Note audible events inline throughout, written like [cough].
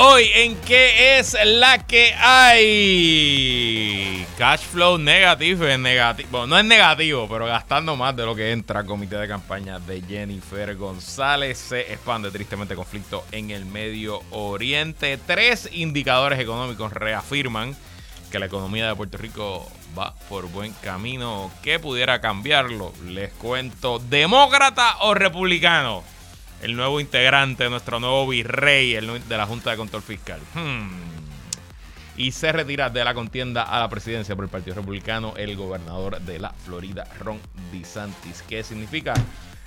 Hoy en qué es la que hay. Cash flow negativo, es negativo. Bueno, no es negativo, pero gastando más de lo que entra. Comité de campaña de Jennifer González. Se expande tristemente conflicto en el Medio Oriente. Tres indicadores económicos reafirman que la economía de Puerto Rico va por buen camino. ¿Qué pudiera cambiarlo? Les cuento, ¿demócrata o republicano? El nuevo integrante, nuestro nuevo virrey de la Junta de Control Fiscal. Hmm. Y se retira de la contienda a la presidencia por el Partido Republicano el gobernador de la Florida, Ron DeSantis. ¿Qué significa?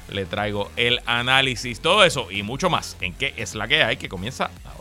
Le traigo el análisis, todo eso y mucho más en qué es la que hay que comienza ahora.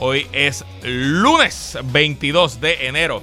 Hoy es lunes 22 de enero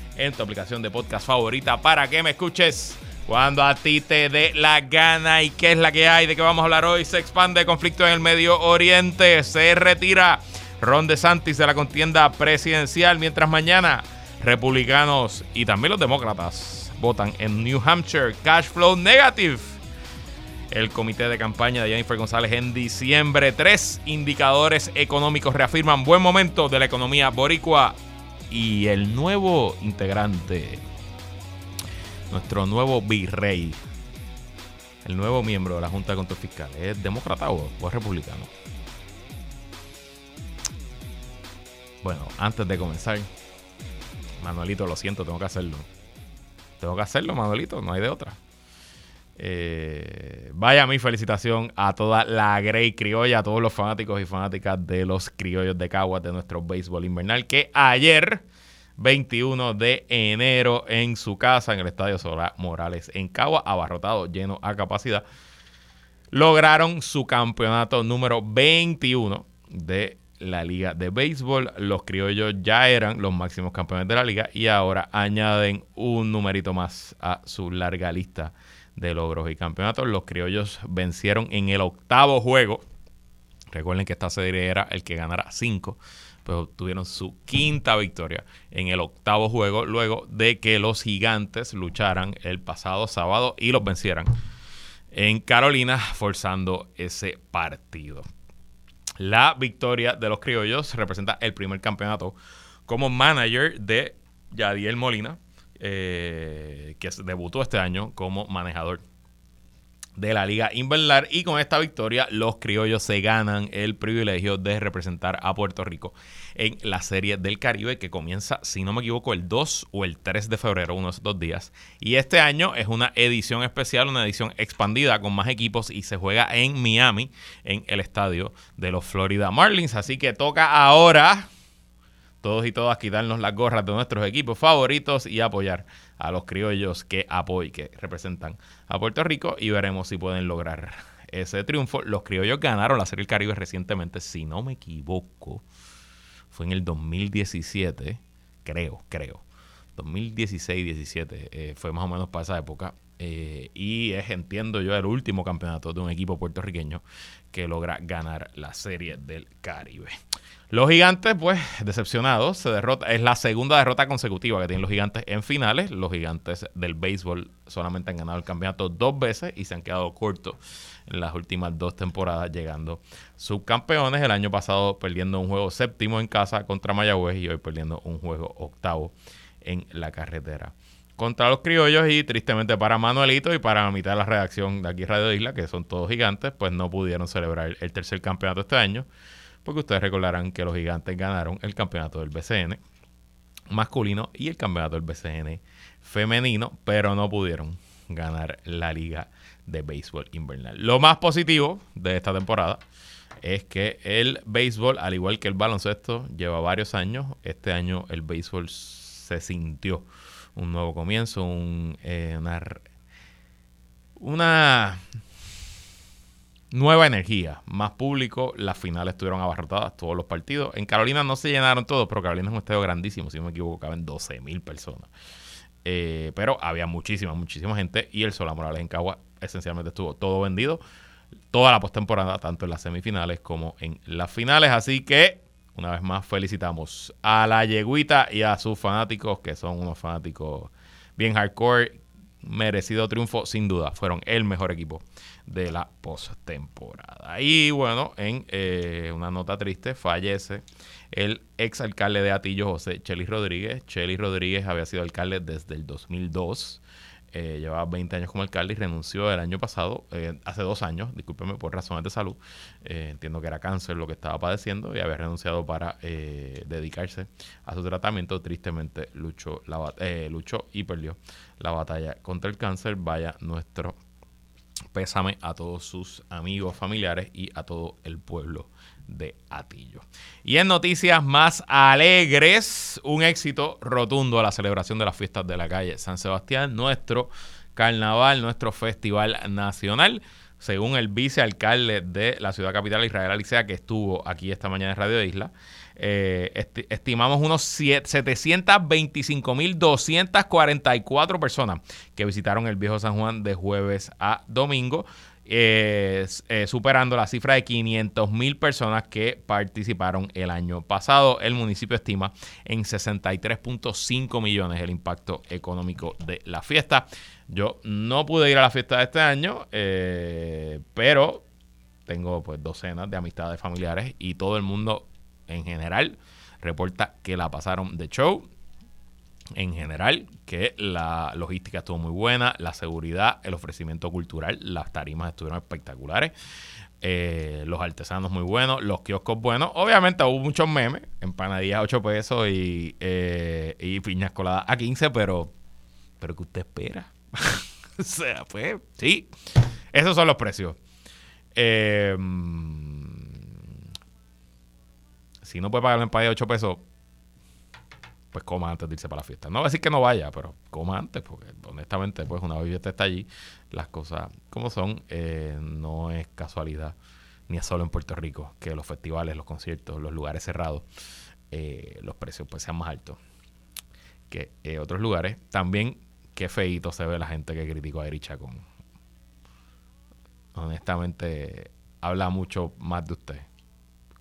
en tu aplicación de podcast favorita para que me escuches cuando a ti te dé la gana. ¿Y qué es la que hay? ¿De qué vamos a hablar hoy? Se expande el conflicto en el Medio Oriente. Se retira Ron DeSantis de la contienda presidencial. Mientras mañana republicanos y también los demócratas votan en New Hampshire. Cash flow negative. El comité de campaña de Jennifer González en diciembre. Tres indicadores económicos reafirman buen momento de la economía boricua y el nuevo integrante, nuestro nuevo virrey, el nuevo miembro de la Junta de Control Fiscal, ¿es demócrata o, es republicano? Bueno, antes de comenzar, Manuelito, lo siento, tengo que hacerlo. Tengo que hacerlo, Manuelito, no hay de otra. Eh, vaya mi felicitación a toda la Grey Criolla, a todos los fanáticos y fanáticas de los criollos de Caguas de nuestro béisbol invernal, que ayer, 21 de enero, en su casa, en el Estadio Solar Morales, en Cagua, abarrotado, lleno a capacidad, lograron su campeonato número 21 de la liga de béisbol. Los criollos ya eran los máximos campeones de la liga y ahora añaden un numerito más a su larga lista de logros y campeonatos. Los criollos vencieron en el octavo juego. Recuerden que esta serie era el que ganara cinco, pero tuvieron su quinta victoria en el octavo juego luego de que los gigantes lucharan el pasado sábado y los vencieran en Carolina forzando ese partido. La victoria de los criollos representa el primer campeonato como manager de Yadiel Molina, eh, que debutó este año como manejador de la Liga Invernal y con esta victoria los criollos se ganan el privilegio de representar a Puerto Rico en la Serie del Caribe que comienza, si no me equivoco, el 2 o el 3 de febrero, unos dos días. Y este año es una edición especial, una edición expandida con más equipos y se juega en Miami, en el estadio de los Florida Marlins. Así que toca ahora todos y todas quitarnos las gorras de nuestros equipos favoritos y apoyar a los criollos que apoyan, que representan a Puerto Rico y veremos si pueden lograr ese triunfo. Los criollos ganaron la Serie del Caribe recientemente, si no me equivoco, fue en el 2017, creo, creo. 2016-17 eh, fue más o menos para esa época. Eh, y es, entiendo yo, el último campeonato de un equipo puertorriqueño que logra ganar la Serie del Caribe. Los gigantes, pues, decepcionados, se derrota. Es la segunda derrota consecutiva que tienen los gigantes en finales. Los gigantes del béisbol solamente han ganado el campeonato dos veces y se han quedado cortos en las últimas dos temporadas, llegando subcampeones. El año pasado perdiendo un juego séptimo en casa contra Mayagüez y hoy perdiendo un juego octavo en la carretera contra los criollos y tristemente para Manuelito y para la mitad de la redacción de aquí Radio Isla, que son todos gigantes, pues no pudieron celebrar el tercer campeonato este año, porque ustedes recordarán que los gigantes ganaron el campeonato del BCN masculino y el campeonato del BCN femenino, pero no pudieron ganar la liga de béisbol invernal. Lo más positivo de esta temporada es que el béisbol, al igual que el baloncesto, lleva varios años. Este año el béisbol se sintió un nuevo comienzo, eh, una, una nueva energía, más público. Las finales estuvieron abarrotadas, todos los partidos. En Carolina no se llenaron todos, pero Carolina es un estadio grandísimo, si no me equivoco, caben 12 mil personas. Eh, pero había muchísima, muchísima gente y el Sola Morales en Cagua esencialmente estuvo todo vendido toda la postemporada, tanto en las semifinales como en las finales. Así que, una vez más, felicitamos a la Yeguita y a sus fanáticos, que son unos fanáticos bien hardcore. Merecido triunfo, sin duda. Fueron el mejor equipo de la postemporada. Y bueno, en eh, una nota triste, fallece el ex alcalde de Atillo, José Chelis Rodríguez. Chelis Rodríguez había sido alcalde desde el 2002 eh, llevaba 20 años como alcalde y renunció el año pasado, eh, hace dos años, discúlpeme, por razones de salud. Eh, entiendo que era cáncer lo que estaba padeciendo y había renunciado para dedicarse a su tratamiento. Tristemente luchó, la, luchó y perdió la batalla contra el cáncer. Vaya nuestro pésame a todos sus amigos, familiares y a todo el pueblo de Atillo. Y en noticias más alegres, un éxito rotundo a la celebración de las fiestas de la calle San Sebastián, nuestro carnaval, nuestro festival nacional. Según el vicealcalde de la ciudad capital, Israel Alicea, que estuvo aquí esta mañana en Radio Isla, eh, estimamos unos 725.244 personas que visitaron el viejo San Juan de jueves a domingo eh, superando la cifra de 500 mil personas que participaron el año pasado. El municipio estima en 63.5 millones el impacto económico de la fiesta. Yo no pude ir a la fiesta de este año, eh, pero tengo pues docenas de amistades familiares y todo el mundo en general reporta que la pasaron de show en general, que la logística estuvo muy buena, la seguridad, el ofrecimiento cultural, las tarimas estuvieron espectaculares, eh, los artesanos muy buenos, los kioscos buenos. Obviamente hubo muchos memes, empanadillas a 8 pesos y, eh, y piñas coladas a 15, pero, pero ¿qué usted espera? [laughs] o sea, pues sí, esos son los precios. Eh, si no puede pagar la empanadilla de 8 pesos, pues coma antes de irse para la fiesta. No voy a decir que no vaya, pero coma antes, porque honestamente, pues una vez está allí, las cosas como son, eh, no es casualidad, ni es solo en Puerto Rico, que los festivales, los conciertos, los lugares cerrados, eh, los precios pues sean más altos que en otros lugares. También, qué feito se ve la gente que criticó a Erich Chacón. Honestamente, habla mucho más de usted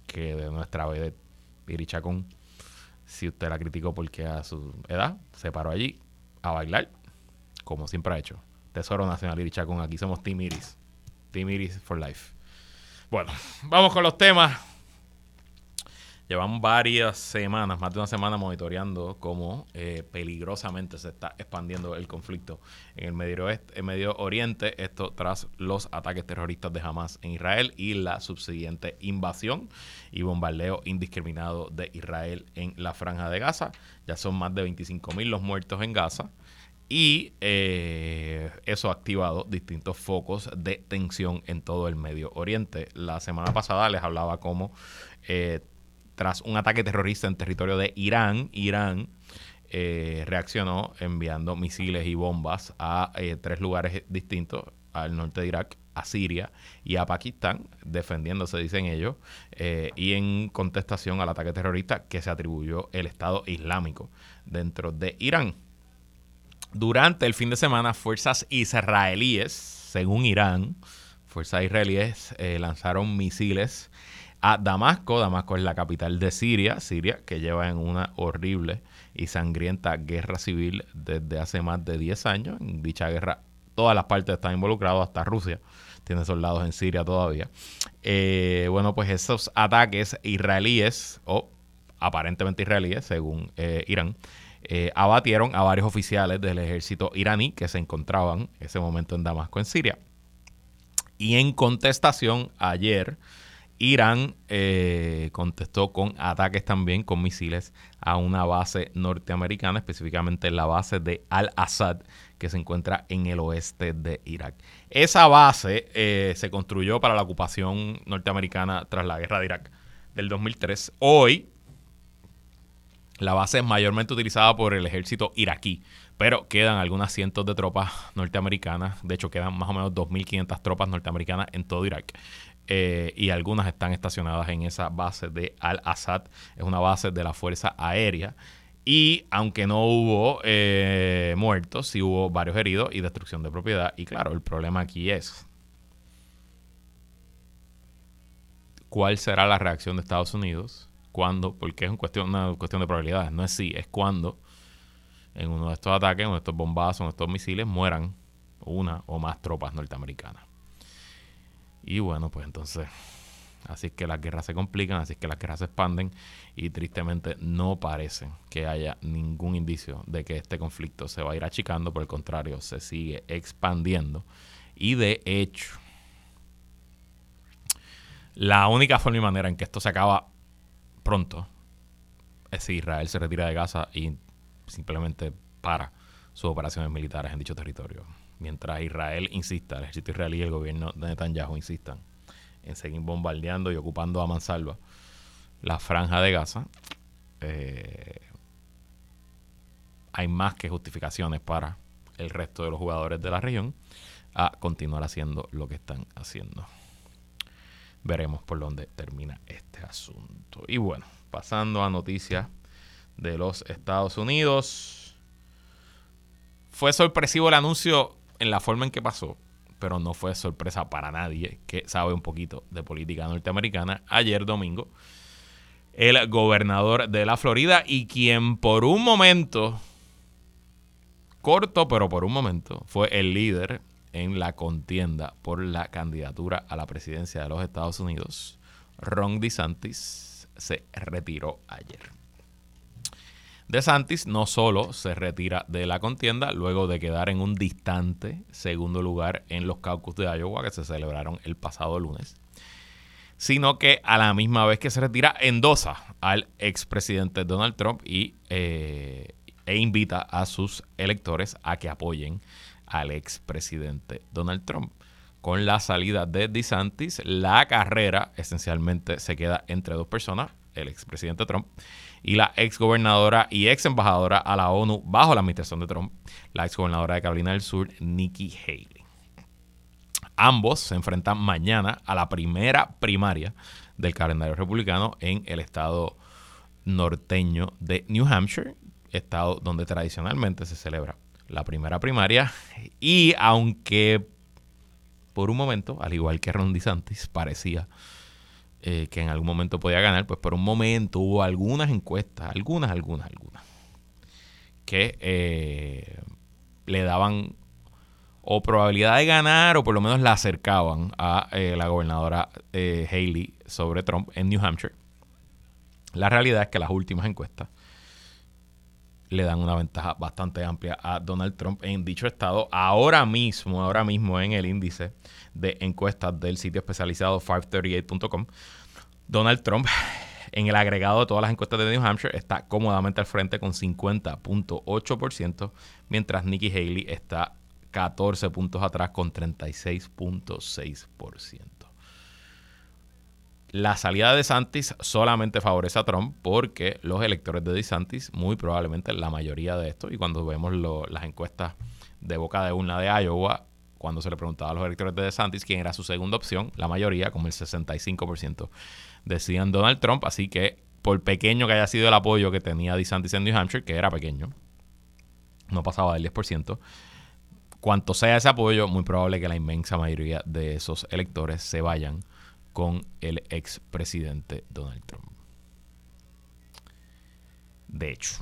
que de nuestra de Chacón si usted la criticó porque a su edad se paró allí a bailar, como siempre ha hecho. Tesoro Nacional Iris Chacón, aquí somos Team Iris. Team Iris for Life. Bueno, [laughs] vamos con los temas. Llevamos varias semanas, más de una semana, monitoreando cómo eh, peligrosamente se está expandiendo el conflicto en el Medio, Oriente. Esto tras los ataques terroristas de Hamas en Israel y la subsiguiente invasión y bombardeo indiscriminado de Israel en la Franja de Gaza. Ya son más de 25 mil los muertos en Gaza. Y eh, eso ha activado distintos focos de tensión en todo el Medio Oriente. La semana pasada les hablaba cómo eh, tras un ataque terrorista en territorio de Irán, Irán eh, reaccionó enviando misiles y bombas a eh, tres lugares distintos, al norte de Irak, a Siria y a Pakistán, defendiéndose, dicen ellos, eh, y en contestación al ataque terrorista que se atribuyó el Estado Islámico dentro de Irán. Durante el fin de semana, fuerzas israelíes, según Irán, fuerzas israelíes lanzaron misiles a Damasco. Damasco es la capital de Siria, Siria que lleva en una horrible y sangrienta guerra civil desde hace más de 10 años. En dicha guerra todas las partes están involucradas, hasta Rusia tiene soldados en Siria todavía. Eh, bueno, pues esos ataques israelíes, o aparentemente israelíes, según eh, Irán, eh, abatieron a varios oficiales del ejército iraní que se encontraban en ese momento en Damasco, en Siria. Y en contestación, ayer Irán eh, contestó con ataques también con misiles a una base norteamericana, específicamente la base de Al-Assad, que se encuentra en el oeste de Irak. Esa base eh, se construyó para la ocupación norteamericana tras la guerra de Irak del 2003. Hoy, la base es mayormente utilizada por el ejército iraquí, pero quedan algunas cientos de tropas norteamericanas. De hecho, quedan más o menos 2.500 tropas norteamericanas en todo Irak. Eh, y algunas están estacionadas en esa base de Al-Assad. Es una base de la Fuerza Aérea. Y aunque no hubo eh, muertos, sí hubo varios heridos y destrucción de propiedad. Y claro, el problema aquí es cuál será la reacción de Estados Unidos cuando, porque es cuestión, una cuestión de probabilidades, no es si, es cuando en uno de estos ataques, en estos bombazos, en estos misiles, mueran una o más tropas norteamericanas. Y bueno, pues entonces, así es que las guerras se complican, así es que las guerras se expanden y tristemente no parece que haya ningún indicio de que este conflicto se va a ir achicando, por el contrario, se sigue expandiendo. Y de hecho, la única forma y manera en que esto se acaba pronto es si Israel se retira de Gaza y simplemente para sus operaciones militares en dicho territorio. Mientras Israel insista, el ejército israelí y el gobierno de Netanyahu insistan en seguir bombardeando y ocupando a mansalva la franja de Gaza, eh, hay más que justificaciones para el resto de los jugadores de la región a continuar haciendo lo que están haciendo. Veremos por dónde termina este asunto. Y bueno, pasando a noticias de los Estados Unidos. Fue sorpresivo el anuncio en la forma en que pasó, pero no fue sorpresa para nadie que sabe un poquito de política norteamericana. Ayer domingo, el gobernador de la Florida y quien por un momento, corto pero por un momento, fue el líder en la contienda por la candidatura a la presidencia de los Estados Unidos, Ron DeSantis, se retiró ayer. DeSantis no solo se retira de la contienda luego de quedar en un distante segundo lugar en los caucus de Iowa que se celebraron el pasado lunes, sino que a la misma vez que se retira endosa al expresidente Donald Trump y, eh, e invita a sus electores a que apoyen al expresidente Donald Trump. Con la salida de DeSantis, la carrera esencialmente se queda entre dos personas, el expresidente Trump y la exgobernadora y ex embajadora a la ONU bajo la administración de Trump, la exgobernadora de Carolina del Sur, Nikki Haley. Ambos se enfrentan mañana a la primera primaria del calendario republicano en el estado norteño de New Hampshire, estado donde tradicionalmente se celebra la primera primaria. Y aunque por un momento, al igual que Ron DeSantis, parecía eh, que en algún momento podía ganar, pues por un momento hubo algunas encuestas, algunas, algunas, algunas, que eh, le daban o probabilidad de ganar o por lo menos la acercaban a eh, la gobernadora Haley sobre Trump en New Hampshire. La realidad es que las últimas encuestas le dan una ventaja bastante amplia a Donald Trump en dicho estado. Ahora mismo, ahora mismo en el índice de encuestas del sitio especializado 538.com, Donald Trump [sighs] en el agregado de todas las encuestas de New Hampshire está cómodamente al frente con 50.8%, mientras Nikki Haley está 14 puntos atrás con 36.6% la salida de DeSantis solamente favorece a Trump porque los electores de DeSantis, muy probablemente la mayoría de estos, y cuando vemos las encuestas de boca de una de Iowa, cuando se le preguntaba a los electores de DeSantis quién era su segunda opción, la mayoría, como el 65%, decían Donald Trump, así que por pequeño que haya sido el apoyo que tenía DeSantis en New Hampshire, que era pequeño, no pasaba del 10%, cuanto sea ese apoyo, muy probable que la inmensa mayoría de esos electores se vayan con el expresidente Donald Trump. De hecho,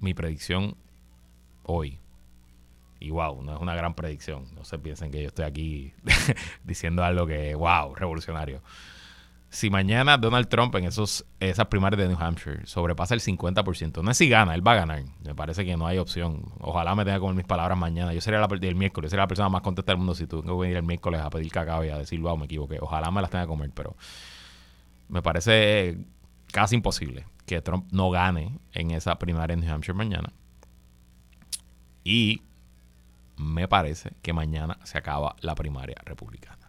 mi predicción hoy, y wow, no es una gran predicción, no se piensen que yo estoy aquí [laughs] diciendo algo que, wow, revolucionario. Si mañana Donald Trump en esos, esas primarias de New Hampshire sobrepasa el 50%, no es si gana, él va a ganar. Me parece que no hay opción. Ojalá me tenga con mis palabras mañana. Yo sería la, el miércoles, sería la persona más contenta del mundo si tengo que venir el miércoles a pedir cacao y a decir, wow, me equivoqué. Ojalá me las tenga que comer, pero me parece casi imposible que Trump no gane en esa primaria en New Hampshire mañana. Y me parece que mañana se acaba la primaria republicana.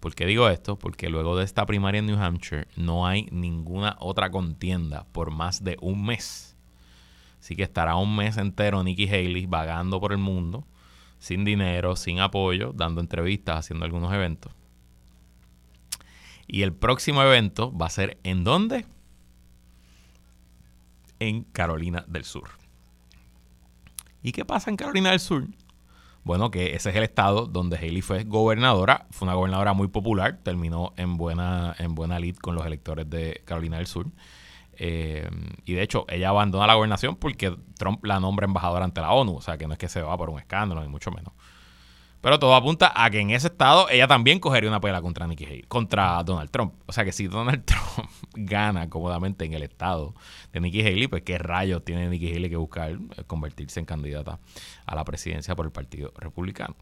¿Por qué digo esto? Porque luego de esta primaria en New Hampshire no hay ninguna otra contienda por más de un mes. Así que estará un mes entero Nikki Haley vagando por el mundo, sin dinero, sin apoyo, dando entrevistas, haciendo algunos eventos. Y el próximo evento va a ser ¿en dónde? En Carolina del Sur. ¿Y qué pasa en Carolina del Sur? Bueno, que ese es el estado donde Haley fue gobernadora. Fue una gobernadora muy popular. Terminó en buena, en buena lead con los electores de Carolina del Sur. Eh, y de hecho, ella abandona la gobernación porque Trump la nombra embajadora ante la ONU. O sea, que no es que se va por un escándalo, ni mucho menos. Pero todo apunta a que en ese estado ella también cogería una pelea contra Nikki Haley, contra Donald Trump. O sea que si Donald [laughs] Trump gana cómodamente en el estado de Nikki Haley, pues qué rayos tiene Nikki Haley que buscar eh, convertirse en candidata a la presidencia por el Partido Republicano.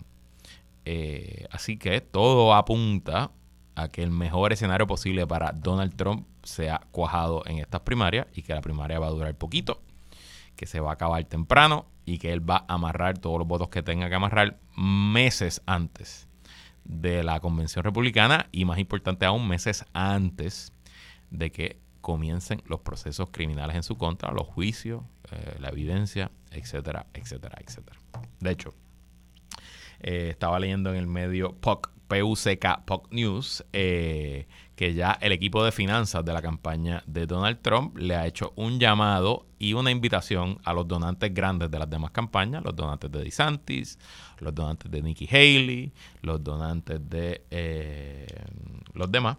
Eh, así que todo apunta a que el mejor escenario posible para Donald Trump sea cuajado en estas primarias y que la primaria va a durar poquito, que se va a acabar temprano y que él va a amarrar todos los votos que tenga que amarrar meses antes de la convención republicana y más importante aún meses antes de que comiencen los procesos criminales en su contra, los juicios, eh, la evidencia, etcétera, etcétera, etcétera. De hecho, eh, estaba leyendo en el medio POC, PUCK, POC News, eh, que ya el equipo de finanzas de la campaña de Donald Trump le ha hecho un llamado y una invitación a los donantes grandes de las demás campañas, los donantes de DeSantis, los donantes de Nikki Haley, los donantes de eh, los demás.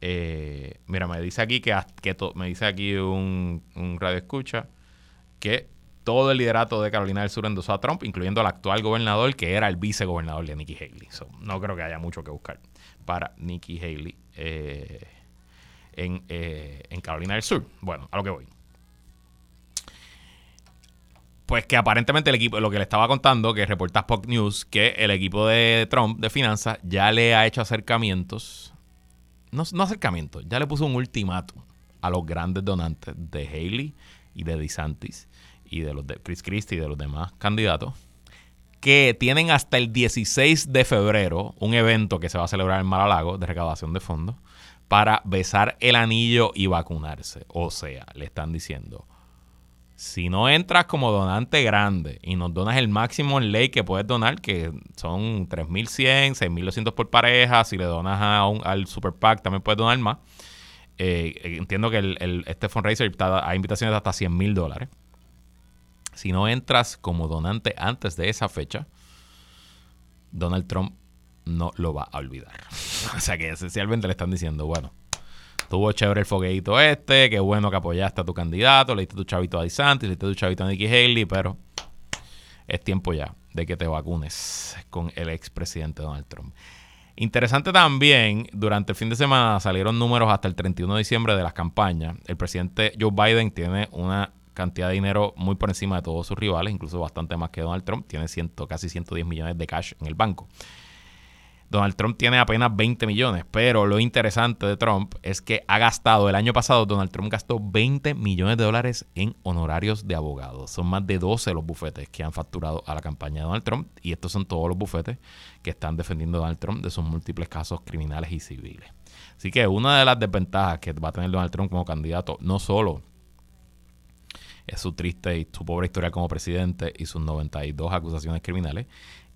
Eh, mira, me dice aquí que, que me dice aquí un, radio escucha que todo el liderato de Carolina del Sur endosó a Trump, incluyendo al actual gobernador, que era el vicegobernador de Nikki Haley. no creo que haya mucho que buscar para Nikki Haley eh, eh, en, Carolina del Sur. Bueno, a lo que voy. Pues que aparentemente el equipo, lo que le estaba contando, que reporta Spock News, que el equipo de Trump de finanzas ya le ha hecho acercamientos, no, no acercamientos, ya le puso un ultimátum a los grandes donantes de Haley y de DeSantis y de los de Chris Christie y de los demás candidatos que tienen hasta el 16 de febrero un evento que se va a celebrar en Maralago de recaudación de fondos para besar el anillo y vacunarse. O sea, le están diciendo, si no entras como donante grande y nos donas el máximo en ley que puedes donar, que son 3.100, 6.200 por pareja, si le donas a al Super PAC también puedes donar más. Eh, entiendo que el, este fundraiser está, hay invitaciones de hasta 100 mil dólares si no entras como donante antes de esa fecha, Donald Trump no lo va a olvidar. [laughs] o sea que esencialmente le están diciendo, bueno, tuvo chévere el fogueito este, qué bueno que apoyaste a tu candidato, le diste tu chavito a DeSantis, le tu chavito a Nikki Haley, pero es tiempo ya de que te vacunes con el expresidente Donald Trump. Interesante también, durante el fin de semana salieron números hasta el 31 de diciembre de las campañas. El presidente Joe Biden tiene una cantidad de dinero muy por encima de todos sus rivales, incluso bastante más que Donald Trump. Tiene ciento, casi 110 millones de cash en el banco. Donald Trump tiene apenas 20 millones, pero lo interesante de Trump es que ha gastado, el año pasado Donald Trump gastó 20 millones de dólares en honorarios de abogados. Son más de 12 los bufetes que han facturado a la campaña de Donald Trump y estos son todos los bufetes que están defendiendo a Donald Trump de sus múltiples casos criminales y civiles. Así que una de las desventajas que va a tener Donald Trump como candidato, no solo es su triste y su pobre historia como presidente y sus 92 acusaciones criminales,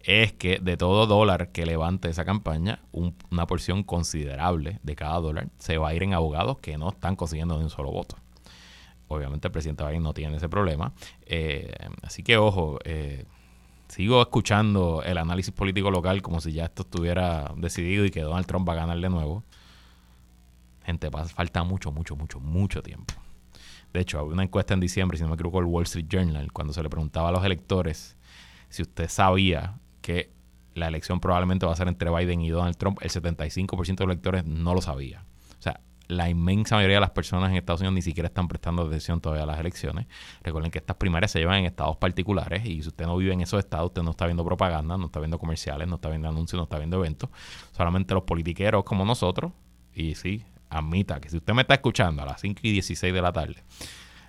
es que de todo dólar que levante esa campaña, una porción considerable de cada dólar se va a ir en abogados que no están consiguiendo ni un solo voto. Obviamente el presidente Biden no tiene ese problema. Eh, así que ojo, eh, sigo escuchando el análisis político local como si ya esto estuviera decidido y que Donald Trump va a ganar de nuevo. Gente, falta mucho, mucho, mucho, mucho tiempo. De hecho, había una encuesta en diciembre, si no me equivoco, el Wall Street Journal, cuando se le preguntaba a los electores si usted sabía que la elección probablemente va a ser entre Biden y Donald Trump, el 75% de los electores no lo sabía. O sea, la inmensa mayoría de las personas en Estados Unidos ni siquiera están prestando atención todavía a las elecciones. Recuerden que estas primarias se llevan en estados particulares y si usted no vive en esos estados, usted no está viendo propaganda, no está viendo comerciales, no está viendo anuncios, no está viendo eventos. Solamente los politiqueros como nosotros. Y sí, admita que si usted me está escuchando a las 5 y 16 de la tarde,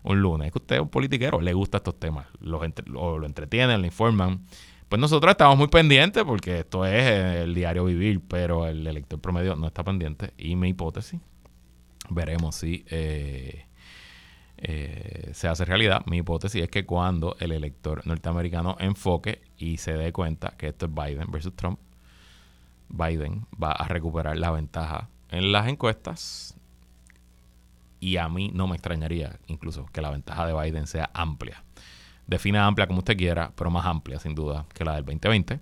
un lunes, es que usted es un politiquero, le gusta estos temas, o lo entretienen, le informan. Pues nosotros estamos muy pendientes porque esto es el diario vivir, pero el elector promedio no está pendiente. Y mi hipótesis veremos si eh, eh, se hace realidad. Mi hipótesis es que cuando el elector norteamericano enfoque y se dé cuenta que esto es Biden versus Trump, Biden va a recuperar la ventaja en las encuestas y a mí no me extrañaría incluso que la ventaja de Biden sea amplia. Defina amplia como usted quiera, pero más amplia sin duda que la del 2020.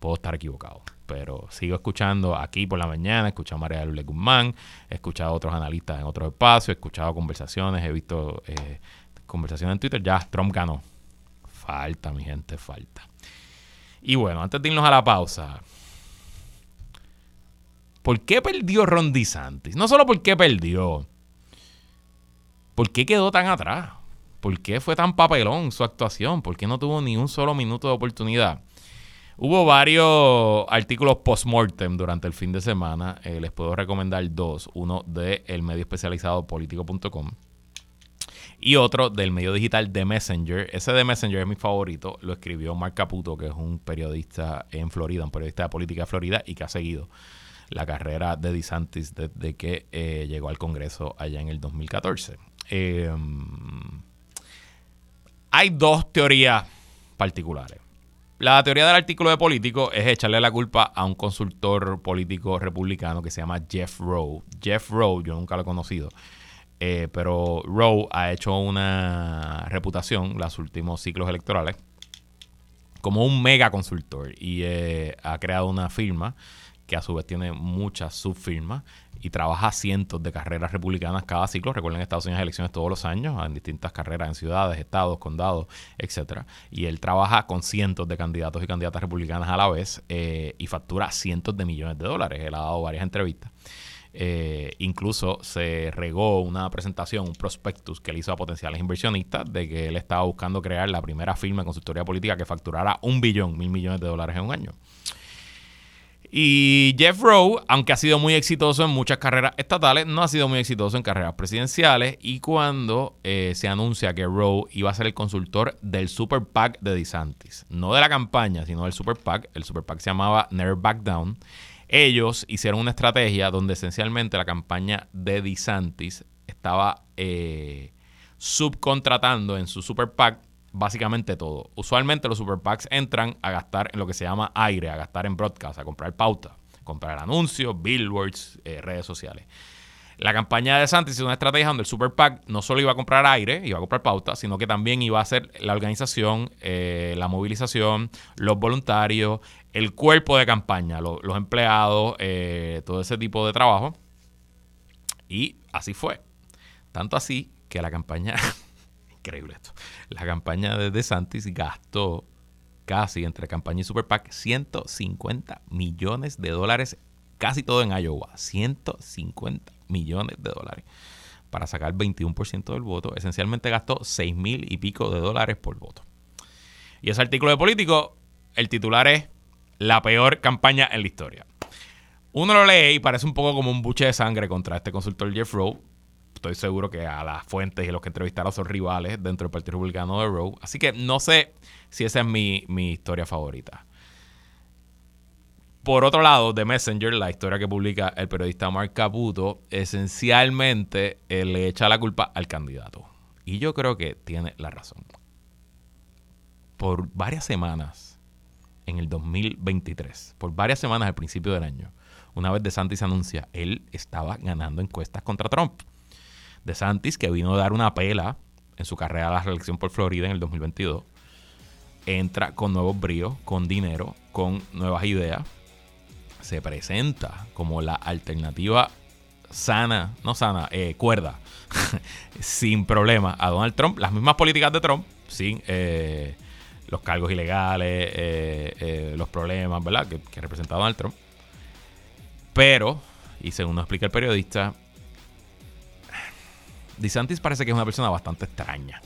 Puedo estar equivocado pero sigo escuchando aquí por la mañana, escuchado a María Lourdes Guzmán, he escuchado a otros analistas en otros espacios, he escuchado conversaciones, he visto eh, conversaciones en Twitter, ya Trump ganó. Falta, mi gente, falta. Y bueno, antes de irnos a la pausa, ¿por qué perdió Ron DeSantis? No solo por qué perdió, ¿por qué quedó tan atrás? ¿Por qué fue tan papelón su actuación? ¿Por qué no tuvo ni un solo minuto de oportunidad? Hubo varios artículos post-mortem durante el fin de semana. Eh, les puedo recomendar dos. Uno del el medio especializado político.com y otro del medio digital de Messenger. Ese de Messenger es mi favorito. Lo escribió Mark Caputo, que es un periodista en Florida, un periodista de política de Florida y que ha seguido la carrera de DeSantis desde que eh, llegó al Congreso allá en el 2014. Em, hay dos teorías particulares. La teoría del artículo de político es echarle la culpa a un consultor político republicano que se llama Jeff Rowe. Jeff Rowe, yo nunca lo he conocido, eh, pero Rowe ha hecho una reputación los últimos ciclos electorales como un mega consultor y eh, ha creado una firma que a su vez tiene muchas subfirmas y trabaja cientos de carreras republicanas cada ciclo. Recuerden, en Estados Unidos hay elecciones todos los años, en distintas carreras en ciudades, estados, condados, etcétera. Y él trabaja con cientos de candidatos y candidatas republicanas a la vez eh, y factura cientos de millones de dólares. Él ha dado varias entrevistas. Eh, incluso se regó una presentación, un prospectus que él hizo a potenciales inversionistas de que él estaba buscando crear la primera firma de consultoría política que facturara un billón, mil millones de dólares en un año. Y Jeff Rowe, aunque ha sido muy exitoso en muchas carreras estatales, no ha sido muy exitoso en carreras presidenciales. Y cuando eh, se anuncia que Rowe iba a ser el consultor del Super PAC de DeSantis, no de la campaña, sino del Super PAC, el Super PAC se llamaba Never Back Down. Ellos hicieron una estrategia donde esencialmente la campaña de DeSantis estaba eh, subcontratando en su Super PAC básicamente todo. Usualmente los super PACs entran a gastar en lo que se llama aire, a gastar en broadcast, a comprar pauta, comprar anuncios, billboards, eh, redes sociales. La campaña de Santis es una estrategia donde el Super PAC no solo iba a comprar aire, iba a comprar pauta, sino que también iba a hacer la organización, eh, la movilización, los voluntarios, el cuerpo de campaña, los empleados, eh, todo ese tipo de trabajo. Y así fue. Tanto así que la campaña [laughs] increíble esto. La campaña de DeSantis gastó casi entre campaña y Super PAC 150 millones de dólares, casi todo en Iowa. 150 millones de dólares para sacar 21% del voto. Esencialmente gastó 6 mil y pico de dólares por voto. Y ese artículo de político, el titular es La peor campaña en la historia. Uno lo lee y parece un poco como un buche de sangre contra este consultor Jeff Rowe, estoy seguro que a las fuentes y los que entrevistaron son rivales dentro del Partido Republicano de Rowe. Así que no sé si esa es mi, historia favorita. Por otro lado, The Messenger, la historia que publica el periodista Mark Caputo, esencialmente eh, le echa la culpa al candidato. Y yo creo que tiene la razón. Por varias semanas, en el 2023, por varias semanas al principio del año, una vez De Santis anuncia, él estaba ganando encuestas contra Trump de Santis, que vino a dar una pela en su carrera a la reelección por Florida en el 2022, entra con nuevos bríos, con dinero, con nuevas ideas, se presenta como la alternativa sana, no sana, eh, cuerda, [laughs] sin problema a Donald Trump, las mismas políticas de Trump, sin eh, los cargos ilegales, eh, los problemas, ¿verdad?, que, que representa Donald Trump. Pero, y según nos explica el periodista, DeSantis parece que es una persona bastante extraña,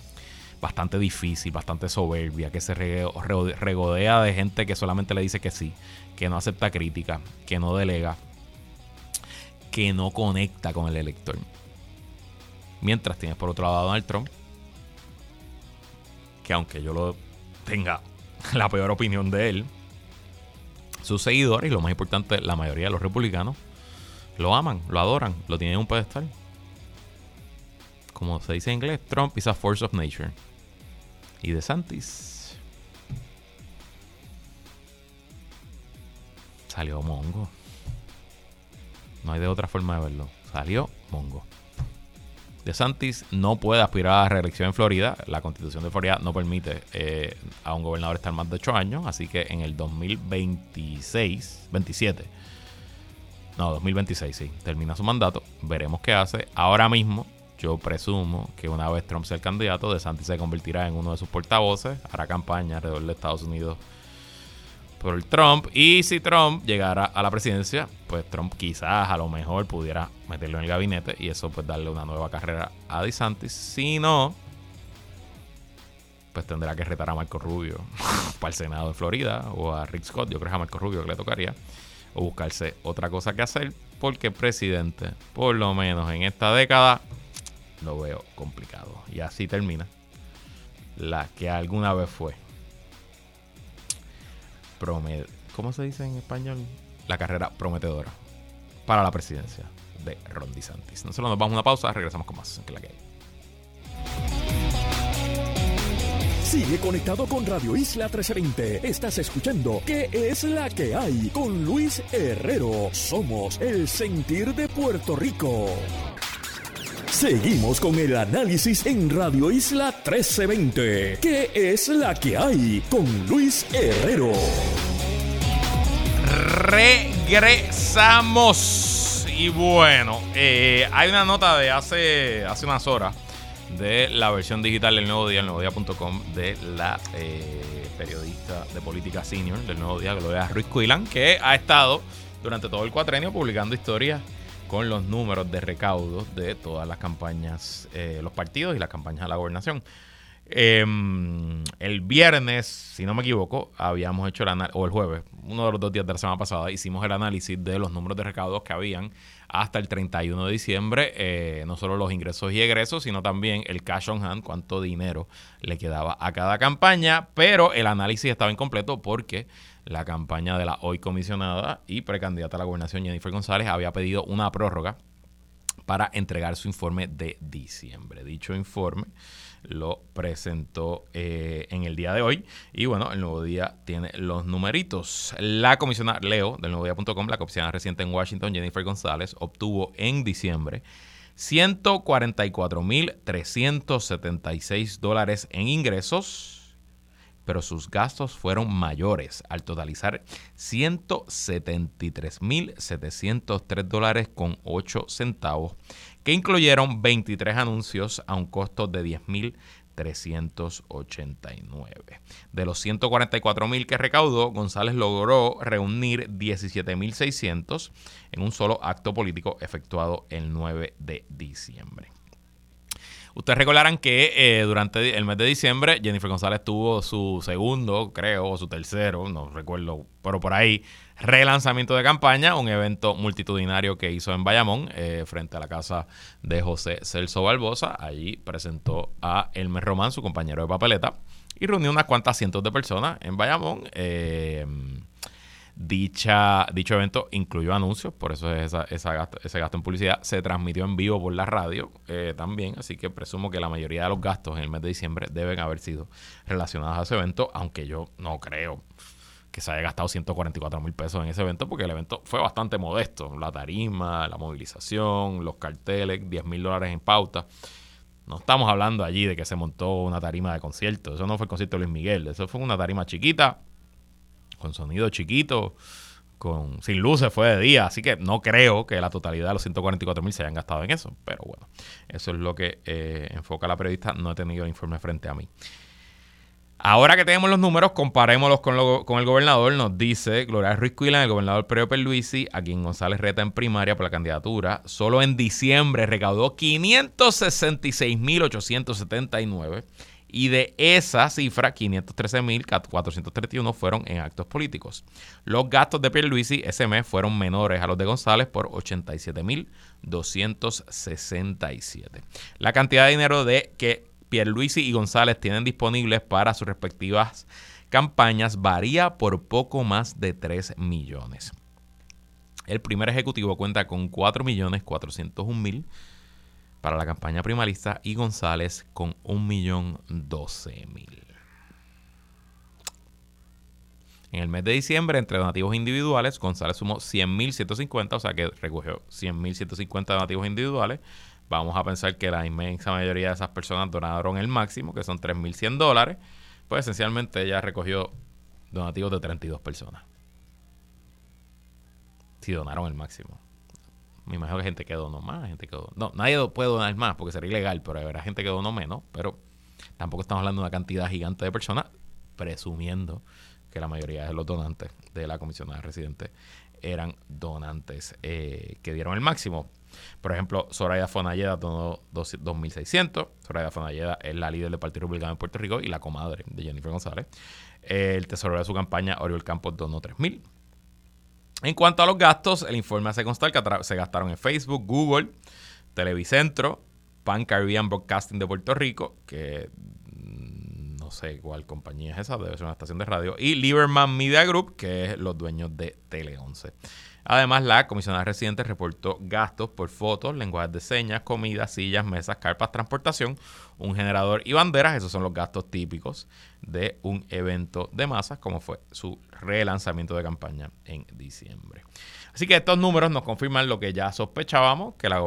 bastante difícil, bastante soberbia, que se regodea de gente que solamente le dice que sí, que no acepta crítica, que no delega, que no conecta con el elector. Mientras tienes por otro lado a Donald Trump, que aunque yo lo tenga [laughs] la peor opinión de él, sus seguidores y lo más importante, la mayoría de los republicanos, lo aman, lo adoran, lo tienen en un pedestal. Como se dice en inglés, Trump is a force of nature. Y de Santis salió mongo. No hay de otra forma de verlo. Salió mongo. De Santis no puede aspirar a la reelección en Florida. La constitución de Florida no permite eh, a un gobernador estar más de 8 años. Así que en el 2026, 27, no, 2026, sí, termina su mandato. Veremos qué hace. Ahora mismo, yo presumo que una vez Trump sea el candidato, De Santis se convertirá en uno de sus portavoces. Hará campaña alrededor de Estados Unidos por Trump. Y si Trump llegara a la presidencia, pues Trump quizás a lo mejor pudiera meterlo en el gabinete y eso pues darle una nueva carrera a DeSantis. Si no, pues tendrá que retar a Marco Rubio [laughs] para el Senado de Florida o a Rick Scott, yo creo que a Marco Rubio que le tocaría, o buscarse otra cosa que hacer, porque presidente, por lo menos en esta década, lo veo complicado. Y así termina la que alguna vez fue ¿cómo se dice en español? La carrera prometedora para la presidencia de Ron DeSantis. Nosotros nos vamos a una pausa, regresamos con más. Que la que Sigue conectado con Radio Isla 1320. Estás escuchando ¿Qué es la que hay? Con Luis Herrero. Somos el sentir de Puerto Rico. Seguimos con el análisis en Radio Isla 1320. ¿Qué es la que hay? Con Luis Herrero. Regresamos. Y bueno, eh, hay una nota de hace, hace unas horas de la versión digital del Nuevo Día, el nuevodía.com, de la eh, periodista de política senior del Nuevo Día, Gloria Ruiz Cuilan, que ha estado durante todo el cuatrenio publicando historias con los números de recaudos de todas las campañas, eh, los partidos y las campañas a la gobernación. Em, el viernes, si no me equivoco, habíamos hecho el análisis, o el jueves, uno de los dos días de la semana pasada, hicimos el análisis de los números de recaudos que habían hasta el 31 de diciembre, eh, no solo los ingresos y egresos, sino también el cash on hand, cuánto dinero le quedaba a cada campaña, pero el análisis estaba incompleto porque la campaña de la hoy comisionada y precandidata a la gobernación Jennifer González había pedido una prórroga para entregar su informe de diciembre. Dicho informe lo presentó eh, en el día de hoy y bueno, el nuevo día tiene los numeritos. La comisionada Leo del nuevo día.com, la comisionada reciente en Washington, Jennifer González, obtuvo en diciembre 144.376 dólares en ingresos pero sus gastos fueron mayores al totalizar 173.703 dólares con 8 centavos, que incluyeron 23 anuncios a un costo de 10.389. De los 144.000 que recaudó, González logró reunir 17.600 en un solo acto político efectuado el 9 de diciembre. Ustedes recordarán que eh, durante el mes de diciembre Jennifer González tuvo su segundo, creo, o su tercero, no recuerdo, pero por ahí, relanzamiento de campaña, un evento multitudinario que hizo en Bayamón, eh, frente a la casa de José Celso Barbosa. Allí presentó a Elmer Román, su compañero de papeleta, y reunió unas cuantas cientos de personas en Bayamón. Eh, Dicha, dicho evento incluyó anuncios, por eso es esa, ese gasto en publicidad. Se transmitió en vivo por la radio eh, también, así que presumo que la mayoría de los gastos en el mes de diciembre deben haber sido relacionados a ese evento, aunque yo no creo que se haya gastado 144 mil pesos en ese evento, porque el evento fue bastante modesto. La tarima, la movilización, los carteles, 10 mil dólares en pauta. No estamos hablando allí de que se montó una tarima de concierto. Eso no fue el concierto de Luis Miguel. Eso fue una tarima chiquita con sonido chiquito, con, sin luces, fue de día. Así que no creo que la totalidad de los 144 mil se hayan gastado en eso. Pero bueno, eso es lo que eh, enfoca la periodista. No he tenido informe frente a mí. Ahora que tenemos los números, comparémoslos con, con el gobernador. Nos dice Gloria Ruiz Cuilan, el gobernador Pedro Perluisi, a quien González reta en primaria por la candidatura, solo en diciembre recaudó 566.879 y de esa cifra, 513.431 fueron en actos políticos. Los gastos de Pierluisi ese mes fueron menores a los de González por 87.267. La cantidad de dinero de que Pierluisi y González tienen disponibles para sus respectivas campañas varía por poco más de 3 millones. El primer ejecutivo cuenta con 4.401.000 para la campaña primarista y González con 1.012.000. En el mes de diciembre, entre donativos individuales, González sumó 100.150, o sea que recogió 100.150 donativos individuales. Vamos a pensar que la inmensa mayoría de esas personas donaron el máximo, que son 3.100 dólares. Pues esencialmente ella recogió donativos de 32 personas. Si donaron el máximo. Me imagino que gente que donó más, gente que No, nadie puede donar más porque sería ilegal, pero habrá gente que donó menos. Pero tampoco estamos hablando de una cantidad gigante de personas, presumiendo que la mayoría de los donantes de la comisionada residente eran donantes eh, que dieron el máximo. Por ejemplo, Soraya Fonalleda donó 2.600. Soraya Fonalleda es la líder del Partido Republicano de Puerto Rico y la comadre de Jennifer González. El tesorero de su campaña, Oriol Campos, donó 3.000. En cuanto a los gastos, el informe hace constar que se gastaron en Facebook, Google, Televicentro, Pan Caribbean Broadcasting de Puerto Rico, que mm, no sé cuál compañía es esa, debe ser una estación de radio, y Lieberman Media Group, que es los dueños de Tele 11. Además, la comisionada residente reportó gastos por fotos, lenguajes de señas, comida, sillas, mesas, carpas, transportación, un generador y banderas. Esos son los gastos típicos de un evento de masas, como fue su relanzamiento de campaña en diciembre. Así que estos números nos confirman lo que ya sospechábamos, que la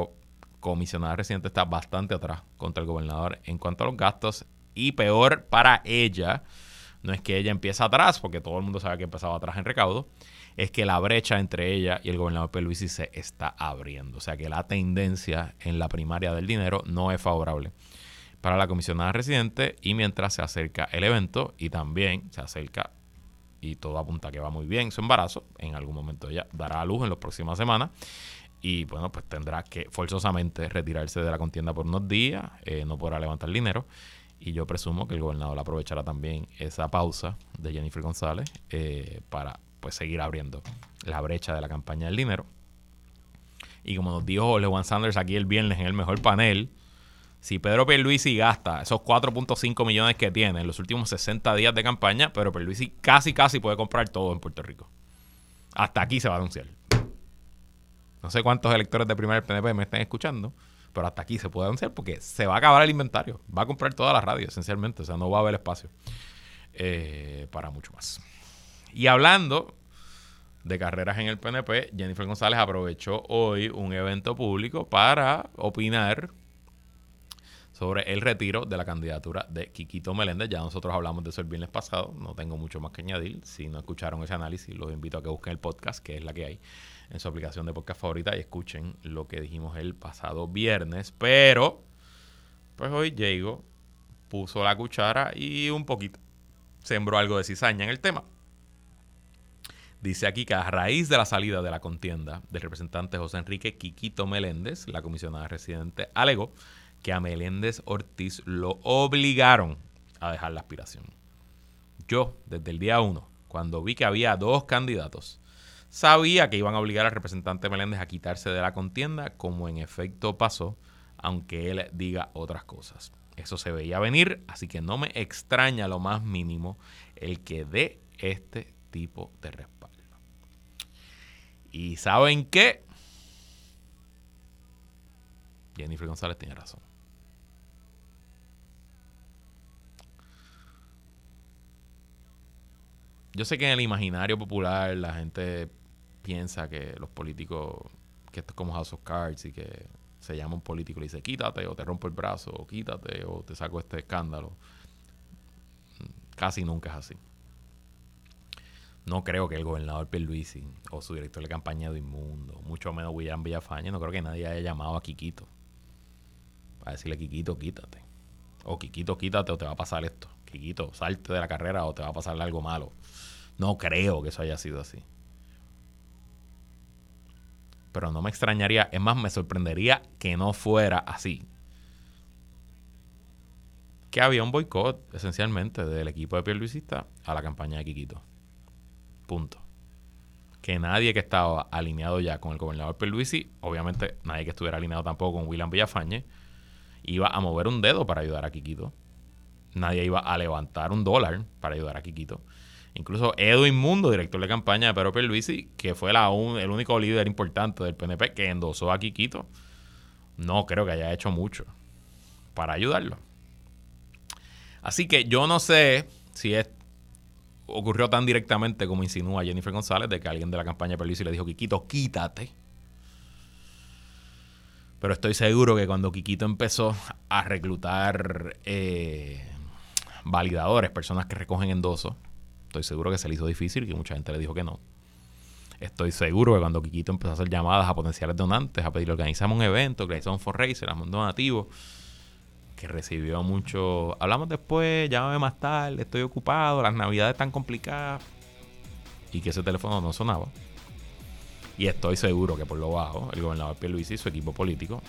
comisionada residente está bastante atrás contra el gobernador en cuanto a los gastos y peor para ella. No es que ella empiece atrás, porque todo el mundo sabe que empezaba atrás en recaudo, es que la brecha entre ella y el gobernador Pierluisi se está abriendo. O sea que la tendencia en la primaria del dinero no es favorable para la comisionada residente y mientras se acerca el evento y también se acerca y todo apunta que va muy bien su embarazo, en algún momento ella dará a luz en las próximas semanas y bueno, pues tendrá que forzosamente retirarse de la contienda por unos días, eh, no podrá levantar dinero y yo presumo que el gobernador aprovechará también esa pausa de Jennifer González eh, para pues seguir abriendo la brecha de la campaña del dinero. Y como nos dijo Lewan Sanders aquí el viernes en el mejor panel, si Pedro Pierluisi gasta esos 4.5 millones que tiene en los últimos 60 días de campaña, Pedro Pierluisi casi casi puede comprar todo en Puerto Rico. Hasta aquí se va a anunciar. No sé cuántos electores de primer PNP me estén escuchando, pero hasta aquí se puede anunciar porque se va a acabar el inventario. Va a comprar toda la radio, esencialmente. O sea, no va a haber espacio eh, para mucho más. Y hablando de carreras en el PNP, Jennifer González aprovechó hoy un evento público para opinar sobre el retiro de la candidatura de Quiquito Meléndez. Ya nosotros hablamos de eso el viernes pasado, no tengo mucho más que añadir. Si no escucharon ese análisis, los invito a que busquen el podcast, que es la que hay en su aplicación de podcast favorita, y escuchen lo que dijimos el pasado viernes. Pero, pues hoy Diego puso la cuchara y un poquito sembró algo de cizaña en el tema. Dice aquí que a raíz de la salida de la contienda del representante José Enrique Quiquito Meléndez, la comisionada residente alegó que a Meléndez Ortiz lo obligaron a dejar la aspiración. Yo, desde el día uno, cuando vi que había dos candidatos, sabía que iban a obligar al representante Meléndez a quitarse de la contienda, como en efecto pasó, aunque él diga otras cosas. Eso se veía venir, así que no me extraña lo más mínimo el que dé este tipo de respuesta. Y ¿saben qué? Jennifer González tiene razón. Yo sé que en el imaginario popular la gente piensa que los políticos, que esto es como House of Cards y que se llama un político y dice quítate o te rompo el brazo o quítate o te saco este escándalo. Casi nunca es así. No creo que el gobernador Pierluisi o su director de campaña de Inmundo, mucho menos William Villafañe, no creo que nadie haya llamado a Quiquito para decirle, Quiquito, quítate. O Quiquito, quítate o te va a pasar esto. Quiquito, salte de la carrera o te va a pasar algo malo. No creo que eso haya sido así. Pero no me extrañaría, es más, me sorprendería que no fuera así. Que había un boicot, esencialmente, del equipo de Pierluisista a la campaña de Quiquito. Punto. Que nadie que estaba alineado ya con el gobernador Pierluisi, obviamente nadie que estuviera alineado tampoco con William Villafañe, iba a mover un dedo para ayudar a Quiquito. Nadie iba a levantar un dólar para ayudar a Quiquito. Incluso Edwin Mundo, director de campaña de Pedro Pierluisi, que fue el único líder importante del PNP que endosó a Quiquito, no creo que haya hecho mucho para ayudarlo. Así que yo no sé si ocurrió tan directamente como insinúa Jennifer González, de que alguien de la campaña de Pierluisi le dijo, Quiquito, quítate. Pero estoy seguro que cuando Quiquito empezó a reclutar eh, validadores, personas que recogen endosos, Estoy seguro que se le hizo difícil, que mucha gente le dijo que no. Estoy seguro que cuando Kikito empezó a hacer llamadas a potenciales donantes, a pedir organizamos un evento, organizamos un fundraiser, un donativo, que recibió mucho. Hablamos después, llámame más tarde, estoy ocupado, las navidades están complicadas. Y que ese teléfono no sonaba. Y estoy seguro que por lo bajo, el gobernador Pierluisi y su equipo político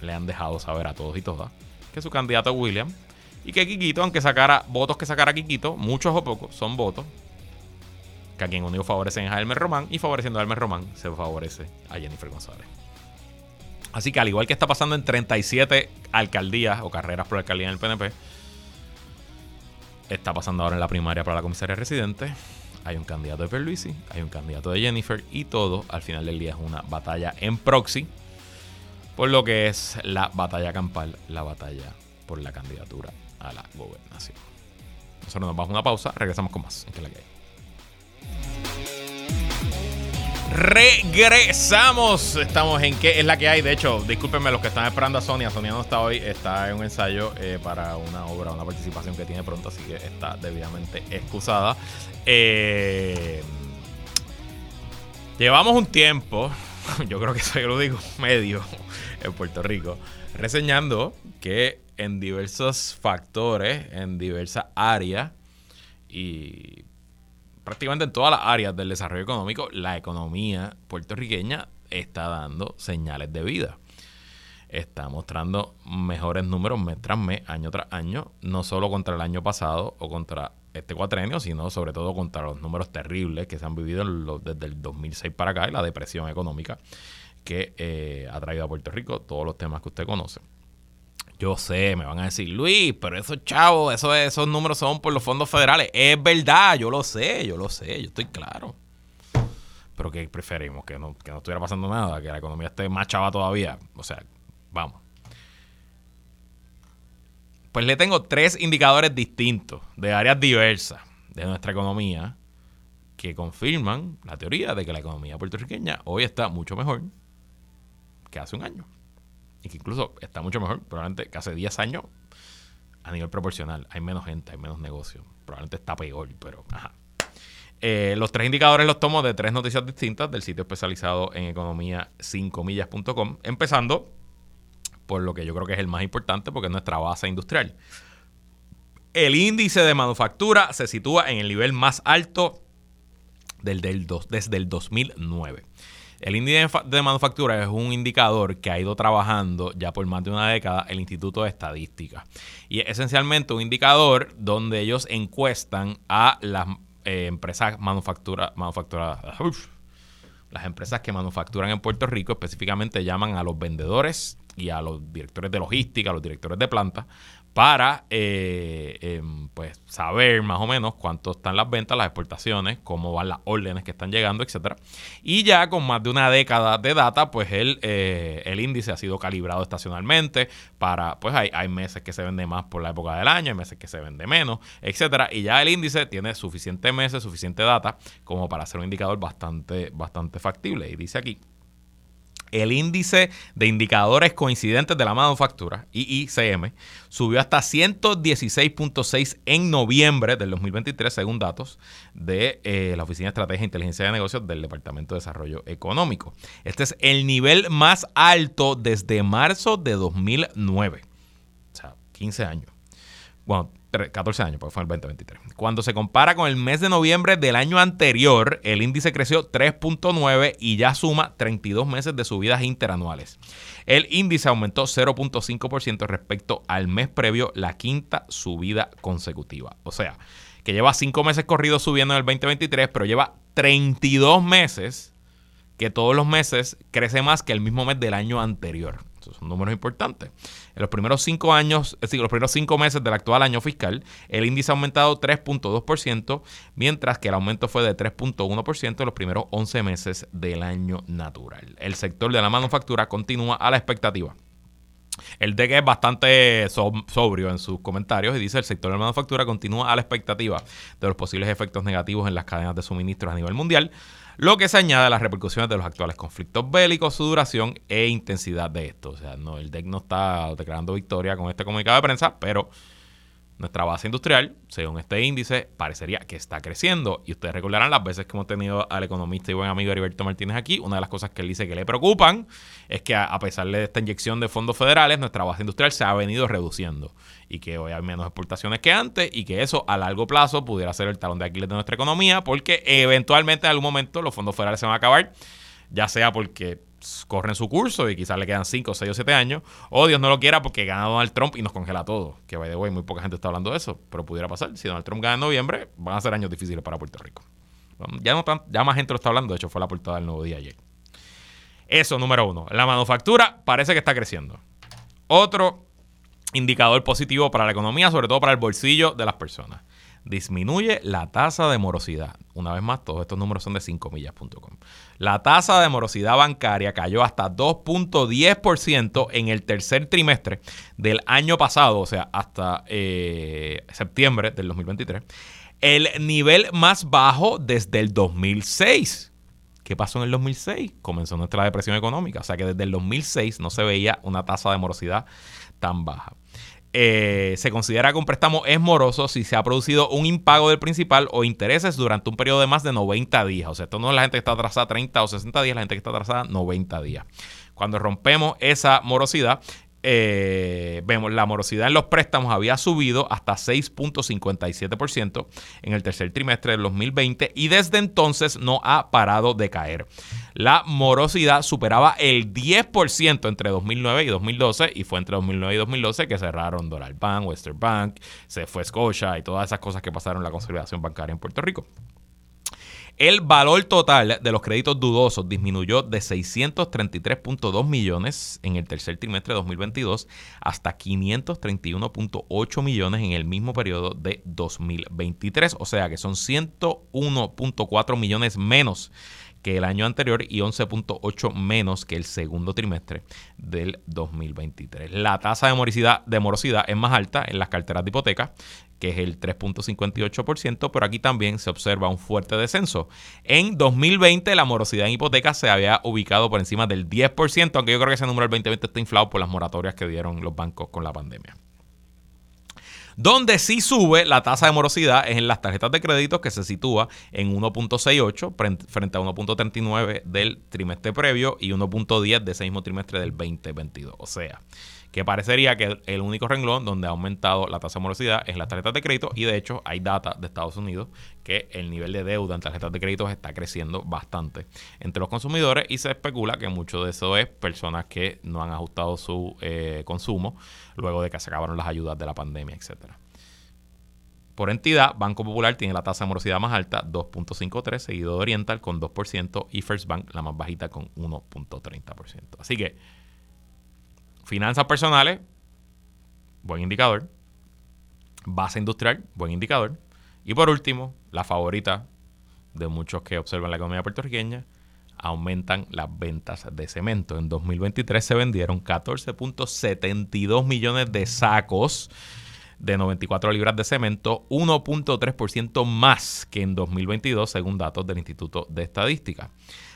le han dejado saber a todos y todas que su candidato William y que Quiquito, aunque sacara votos que sacara Quiquito, muchos o pocos, son votos que a quien único favorecen a Elmer Román y favoreciendo a Elmer Román se favorece a Jennifer González. Así que al igual que está pasando en 37 alcaldías o carreras por alcaldía en el PNP, está pasando ahora en la primaria para la comisaria residente. Hay un candidato de Perluisi, hay un candidato de Jennifer y todo al final del día es una batalla en proxy por lo que es la batalla campal, la batalla por la candidatura a la gobernación. Nosotros nos vamos a una pausa, regresamos con más. En la que Regresamos. Estamos en qué es la que hay. De hecho, discúlpenme los que están esperando a Sonia. Sonia no está hoy. Está en un ensayo eh, para una obra, una participación que tiene pronto. Así que está debidamente excusada. Eh, llevamos un tiempo. [laughs] Yo creo que soy el único medio en Puerto Rico. Reseñando que en diversos factores, en diversas áreas y prácticamente en todas las áreas del desarrollo económico, la economía puertorriqueña está dando señales de vida. Está mostrando mejores números mes tras mes, año tras año, no solo contra el año pasado o contra este cuatrenio, sino sobre todo contra los números terribles que se han vivido desde el 2006 para acá y la depresión económica que eh, ha traído a Puerto Rico, todos los temas que usted conoce. Yo sé, me van a decir, Luis, pero esos chavos, esos, esos números son por los fondos federales. Es verdad, yo lo sé, yo lo sé, yo estoy claro. Pero que preferimos que no, que no estuviera pasando nada, que la economía esté más chava todavía. O sea, vamos. Pues le tengo tres indicadores distintos de áreas diversas de nuestra economía que confirman la teoría de que la economía puertorriqueña hoy está mucho mejor que hace un año y que incluso está mucho mejor, probablemente que hace 10 años a nivel proporcional. Hay menos gente, hay menos negocio. Probablemente está peor, pero ajá. Eh, los tres indicadores los tomo de tres noticias distintas del sitio especializado en economía 5millas.com, empezando por lo que yo creo que es el más importante porque es nuestra base industrial. El índice de manufactura se sitúa en el nivel más alto del, del dos, desde el 2009. El índice de manufactura es un indicador que ha ido trabajando ya por más de una década el Instituto de Estadística. Y es esencialmente un indicador donde ellos encuestan a las eh, empresas manufactura, manufacturadas. [laughs] Las empresas que manufacturan en Puerto Rico específicamente llaman a los vendedores y a los directores de logística, a los directores de planta, para eh, em, pues saber más o menos cuánto están las ventas, las exportaciones, cómo van las órdenes que están llegando, etcétera. Y ya con más de una década de data, pues el, eh, el índice ha sido calibrado estacionalmente para, pues hay, hay meses que se vende más por la época del año, hay meses que se vende menos, etcétera. Y ya el índice tiene suficiente meses, suficiente data como para ser un indicador bastante, bastante factible. Y dice aquí el índice de indicadores coincidentes de la manufactura, IICM, subió hasta 116.6 en noviembre del 2023, según datos de eh, la Oficina de Estrategia e Inteligencia de Negocios del Departamento de Desarrollo Económico. Este es el nivel más alto desde marzo de 2009. O sea, 15 años. Bueno, 14 años, porque fue en el 2023. Cuando se compara con el mes de noviembre del año anterior, el índice creció 3.9 y ya suma 32 meses de subidas interanuales. El índice aumentó 0.5% respecto al mes previo, la quinta subida consecutiva. O sea, que lleva 5 meses corridos subiendo en el 2023, pero lleva 32 meses que todos los meses crece más que el mismo mes del año anterior son números importantes. En los primeros cinco años, es decir, los primeros cinco meses del actual año fiscal, el índice ha aumentado 3.2%, mientras que el aumento fue de 3.1% en los primeros 11 meses del año natural. El sector de la manufactura continúa a la expectativa. El DG es bastante sobrio en sus comentarios y dice el sector de la manufactura continúa a la expectativa de los posibles efectos negativos en las cadenas de suministros a nivel mundial, lo que se añade a las repercusiones de los actuales conflictos bélicos, su duración e intensidad de esto. O sea, no, el DEC no está declarando victoria con este comunicado de prensa, pero nuestra base industrial, según este índice, parecería que está creciendo. Y ustedes recordarán las veces que hemos tenido al economista y buen amigo Heriberto Martínez aquí. Una de las cosas que él dice que le preocupan es que a pesar de esta inyección de fondos federales, nuestra base industrial se ha venido reduciendo. Y que hoy hay menos exportaciones que antes y que eso a largo plazo pudiera ser el talón de Aquiles de nuestra economía porque eventualmente en algún momento los fondos federales se van a acabar, ya sea porque corren su curso y quizás le quedan 5, 6 o 7 años, o Dios no lo quiera porque gana Donald Trump y nos congela todo. Que by the way, muy poca gente está hablando de eso, pero pudiera pasar. Si Donald Trump gana en noviembre, van a ser años difíciles para Puerto Rico. Ya, no ya más gente lo está hablando, de hecho fue la portada del nuevo día ayer. Eso, número uno. La manufactura parece que está creciendo. Otro indicador positivo para la economía, sobre todo para el bolsillo de las personas disminuye la tasa de morosidad. Una vez más, todos estos números son de 5millas.com. La tasa de morosidad bancaria cayó hasta 2.10% en el tercer trimestre del año pasado, o sea, hasta eh, septiembre del 2023. El nivel más bajo desde el 2006. ¿Qué pasó en el 2006? Comenzó nuestra depresión económica. O sea que desde el 2006 no se veía una tasa de morosidad tan baja. Eh, se considera que un préstamo es moroso si se ha producido un impago del principal o intereses durante un periodo de más de 90 días. O sea, esto no es la gente que está atrasada 30 o 60 días, la gente que está atrasada 90 días. Cuando rompemos esa morosidad, eh, vemos la morosidad en los préstamos había subido hasta 6.57% en el tercer trimestre del 2020 y desde entonces no ha parado de caer. La morosidad superaba el 10% entre 2009 y 2012 y fue entre 2009 y 2012 que cerraron Doral Bank, Western Bank, se fue Scotia y todas esas cosas que pasaron en la consolidación bancaria en Puerto Rico. El valor total de los créditos dudosos disminuyó de 633.2 millones en el tercer trimestre de 2022 hasta 531.8 millones en el mismo periodo de 2023. O sea que son 101.4 millones menos que el año anterior y 11.8 menos que el segundo trimestre del 2023. La tasa de morosidad, de morosidad es más alta en las carteras de hipoteca, que es el 3.58%, pero aquí también se observa un fuerte descenso. En 2020 la morosidad en hipoteca se había ubicado por encima del 10%, aunque yo creo que ese número del 2020 está inflado por las moratorias que dieron los bancos con la pandemia. Donde sí sube la tasa de morosidad es en las tarjetas de crédito que se sitúa en 1.68 frente a 1.39 del trimestre previo y 1.10 de ese mismo trimestre del 2022. O sea, que parecería que el único renglón donde ha aumentado la tasa de morosidad es las tarjetas de crédito y de hecho hay data de Estados Unidos que el nivel de deuda en tarjetas de crédito está creciendo bastante entre los consumidores y se especula que mucho de eso es personas que no han ajustado su eh, consumo luego de que se acabaron las ayudas de la pandemia, etcétera. Por entidad, Banco Popular tiene la tasa de morosidad más alta, 2.53, seguido de Oriental con 2% y First Bank la más bajita con 1.30%. Así que Finanzas personales, buen indicador. Base industrial, buen indicador. Y por último, la favorita de muchos que observan la economía puertorriqueña, aumentan las ventas de cemento. En 2023 se vendieron 14.72 millones de sacos de 94 libras de cemento, 1.3% más que en 2022 según datos del Instituto de Estadística.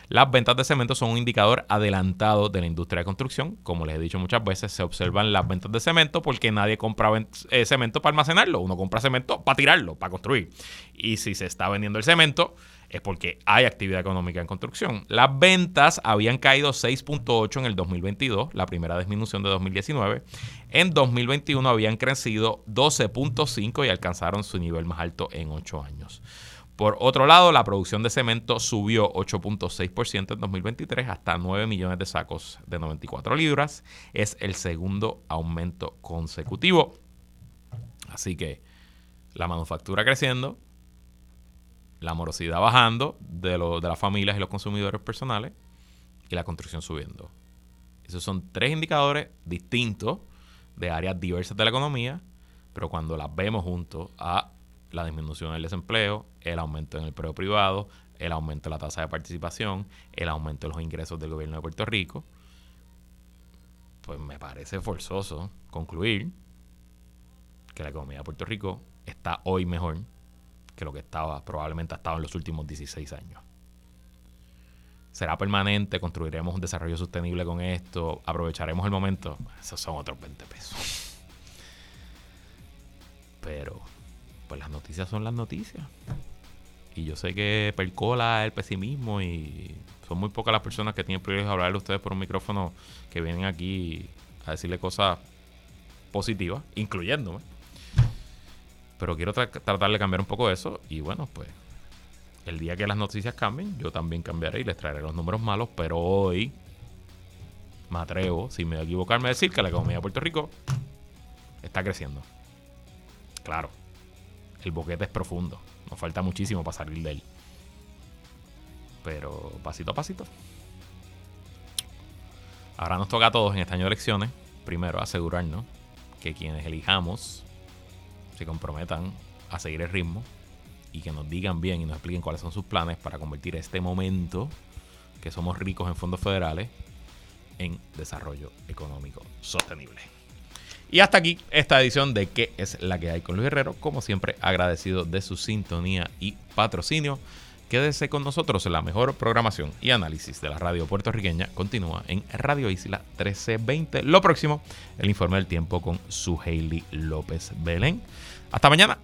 Las ventas de cemento son un indicador adelantado de la industria de construcción. Como les he dicho muchas veces, se observan las ventas de cemento porque nadie compra eh, cemento para almacenarlo. Uno compra cemento para tirarlo, para construir. Y si se está vendiendo el cemento, es porque hay actividad económica en construcción. Las ventas habían caído 6.8 en el 2022, la primera disminución de 2019. En 2021 habían crecido 12.5 y alcanzaron su nivel más alto en 8 años. Por otro lado, la producción de cemento subió 8.6% en 2023 hasta 9 millones de sacos de 94 libras. Es el segundo aumento consecutivo. Así que la manufactura creciendo, la morosidad bajando de, de las familias y los consumidores personales y la construcción subiendo. Esos son tres indicadores distintos de áreas diversas de la economía, pero cuando las vemos juntos a la disminución del desempleo, el aumento en el empleo privado, el aumento de la tasa de participación, el aumento de los ingresos del gobierno de Puerto Rico, pues me parece forzoso concluir que la economía de Puerto Rico está hoy mejor que lo que estaba, probablemente ha estado en los últimos 16 años. ¿Será permanente? ¿Construiremos un desarrollo sostenible con esto? ¿Aprovecharemos el momento? Esos son otros 20 pesos. Pero, pues las noticias son las noticias. Y yo sé que percola el pesimismo y son muy pocas las personas que tienen el privilegio de hablarle a ustedes por un micrófono que vienen aquí a decirle cosas positivas, incluyéndome. Pero quiero tratar de cambiar un poco eso. Y bueno, pues el día que las noticias cambien, yo también cambiaré y les traeré los números malos. Pero hoy me atrevo, sin me equivocarme, a decir que la economía de Puerto Rico está creciendo. Claro, el boquete es profundo. Nos falta muchísimo para salir de él. Pero pasito a pasito. Ahora nos toca a todos en este año de elecciones, primero asegurarnos que quienes elijamos se comprometan a seguir el ritmo y que nos digan bien y nos expliquen cuáles son sus planes para convertir este momento que somos ricos en fondos federales en desarrollo económico sostenible. Y hasta aquí esta edición de ¿Qué es la que hay con Luis Herrero? Como siempre, agradecido de su sintonía y patrocinio. Quédese con nosotros. La mejor programación y análisis de la radio puertorriqueña continúa en Radio Isla 1320. Lo próximo, el informe del tiempo con su Hailey López Belén. Hasta mañana.